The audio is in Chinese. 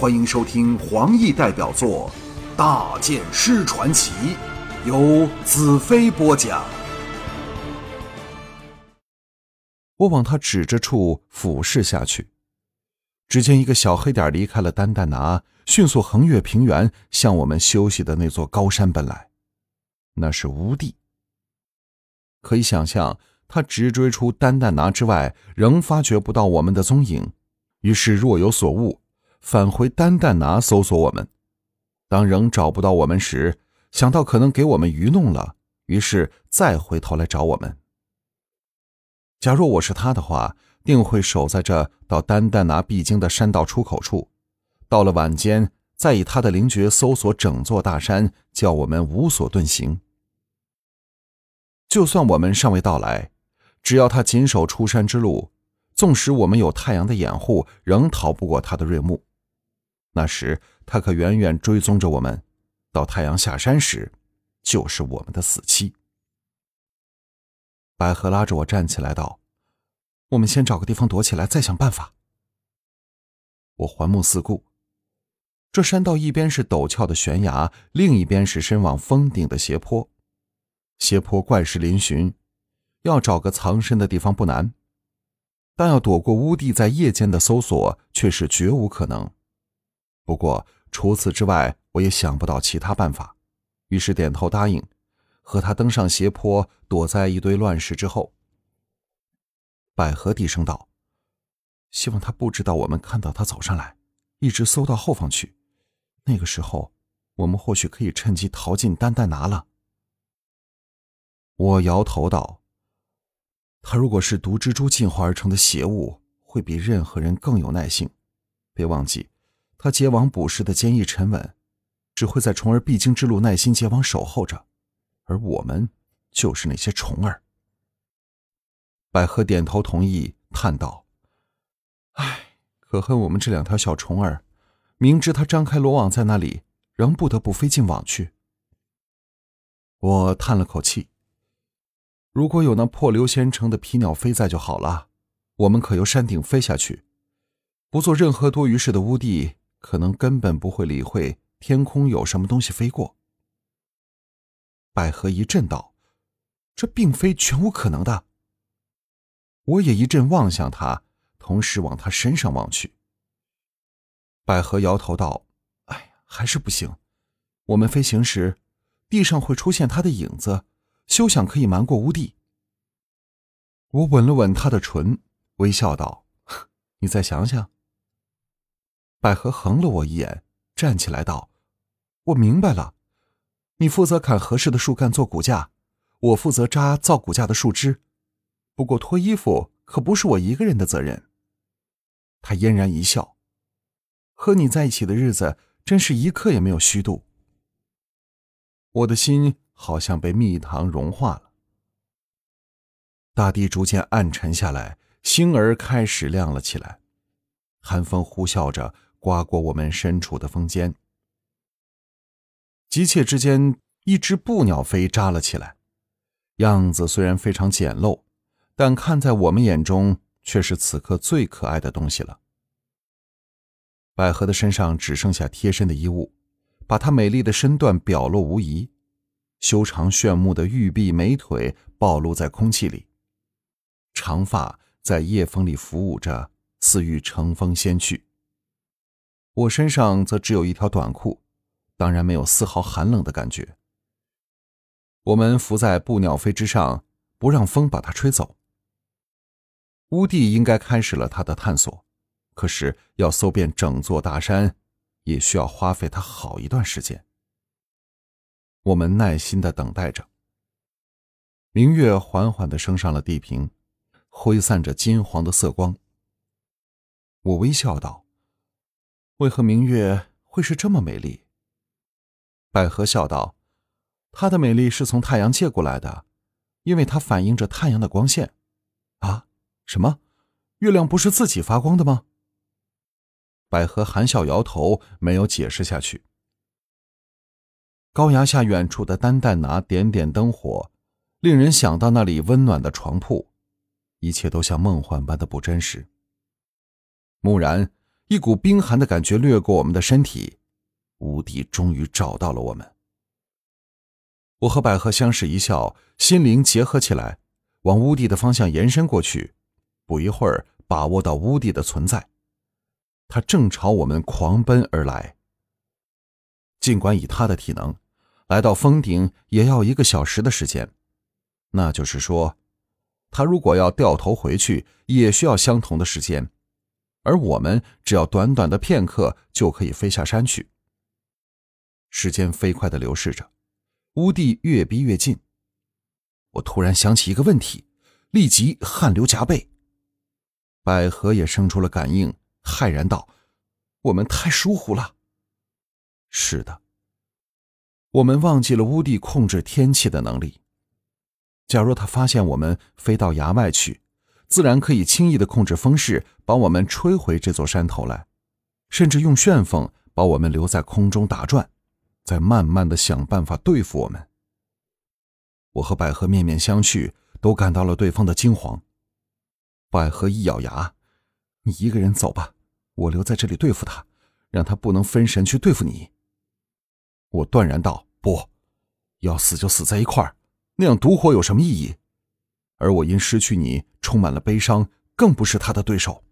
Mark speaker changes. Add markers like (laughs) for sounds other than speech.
Speaker 1: 欢迎收听黄奕代表作《大剑师传奇》，由子飞播讲。
Speaker 2: 我往他指着处俯视下去，只见一个小黑点离开了丹丹拿，迅速横越平原，向我们休息的那座高山奔来。那是无地。可以想象，他直追出丹丹拿之外，仍发觉不到我们的踪影，于是若有所悟，返回丹丹拿搜索我们。当仍找不到我们时，想到可能给我们愚弄了，于是再回头来找我们。假若我是他的话，定会守在这到丹丹拿必经的山道出口处，到了晚间，再以他的灵觉搜索整座大山，叫我们无所遁形。就算我们尚未到来，只要他紧守出山之路，纵使我们有太阳的掩护，仍逃不过他的锐目。那时，他可远远追踪着我们，到太阳下山时，就是我们的死期。百合拉着我站起来道：“我们先找个地方躲起来，再想办法。”我环目四顾，这山道一边是陡峭的悬崖，另一边是伸往峰顶的斜坡。斜坡怪石嶙峋，要找个藏身的地方不难，但要躲过乌帝在夜间的搜索却是绝无可能。不过除此之外，我也想不到其他办法，于是点头答应。和他登上斜坡，躲在一堆乱石之后。百合低声道：“希望他不知道我们看到他走上来，一直搜到后方去。那个时候，我们或许可以趁机逃进丹丹拿了。”我摇头道：“他如果是毒蜘蛛进化而成的邪物，会比任何人更有耐性。别忘记，他结网捕食的坚毅沉稳，只会在虫儿必经之路耐心结网守候着。”而我们就是那些虫儿。百合点头同意，叹道：“唉，可恨我们这两条小虫儿，明知他张开罗网在那里，仍不得不飞进网去。”我叹了口气：“如果有那破流仙城的皮鸟飞在就好了，我们可由山顶飞下去，不做任何多余事的乌地，可能根本不会理会天空有什么东西飞过。”百合一震道：“这并非全无可能的。”我也一阵望向他，同时往他身上望去。百合摇头道：“哎，还是不行。我们飞行时，地上会出现他的影子，休想可以瞒过乌帝。”我吻了吻他的唇，微笑道：“ (laughs) 你再想想。”百合横了我一眼，站起来道：“我明白了。”你负责砍合适的树干做骨架，我负责扎造骨架的树枝。不过脱衣服可不是我一个人的责任。他嫣然一笑，和你在一起的日子真是一刻也没有虚度。我的心好像被蜜糖融化了。大地逐渐暗沉下来，星儿开始亮了起来，寒风呼啸着刮过我们身处的风间。急切之间，一只布鸟飞扎了起来，样子虽然非常简陋，但看在我们眼中却是此刻最可爱的东西了。百合的身上只剩下贴身的衣物，把她美丽的身段表露无遗，修长炫目的玉臂美腿暴露在空气里，长发在夜风里浮舞着，似欲乘风仙去。我身上则只有一条短裤。当然没有丝毫寒冷的感觉。我们伏在布鸟飞之上，不让风把它吹走。乌帝应该开始了他的探索，可是要搜遍整座大山，也需要花费他好一段时间。我们耐心的等待着。明月缓缓的升上了地平，挥散着金黄的色光。我微笑道：“为何明月会是这么美丽？”百合笑道：“她的美丽是从太阳借过来的，因为它反映着太阳的光线。啊，什么？月亮不是自己发光的吗？”百合含笑摇头，没有解释下去。高崖下远处的丹丹拿点点灯火，令人想到那里温暖的床铺，一切都像梦幻般的不真实。蓦然，一股冰寒的感觉掠过我们的身体。乌帝终于找到了我们。我和百合相视一笑，心灵结合起来，往乌帝的方向延伸过去。不一会儿，把握到乌帝的存在，他正朝我们狂奔而来。尽管以他的体能，来到峰顶也要一个小时的时间，那就是说，他如果要掉头回去，也需要相同的时间，而我们只要短短的片刻就可以飞下山去。时间飞快的流逝着，乌地越逼越近。我突然想起一个问题，立即汗流浃背。百合也生出了感应，骇然道：“我们太疏忽了。”是的，我们忘记了乌地控制天气的能力。假如他发现我们飞到崖外去，自然可以轻易的控制风势，把我们吹回这座山头来，甚至用旋风把我们留在空中打转。再慢慢的想办法对付我们。我和百合面面相觑，都感到了对方的惊慌。百合一咬牙：“你一个人走吧，我留在这里对付他，让他不能分神去对付你。”我断然道：“不，要死就死在一块儿，那样独活有什么意义？而我因失去你充满了悲伤，更不是他的对手。”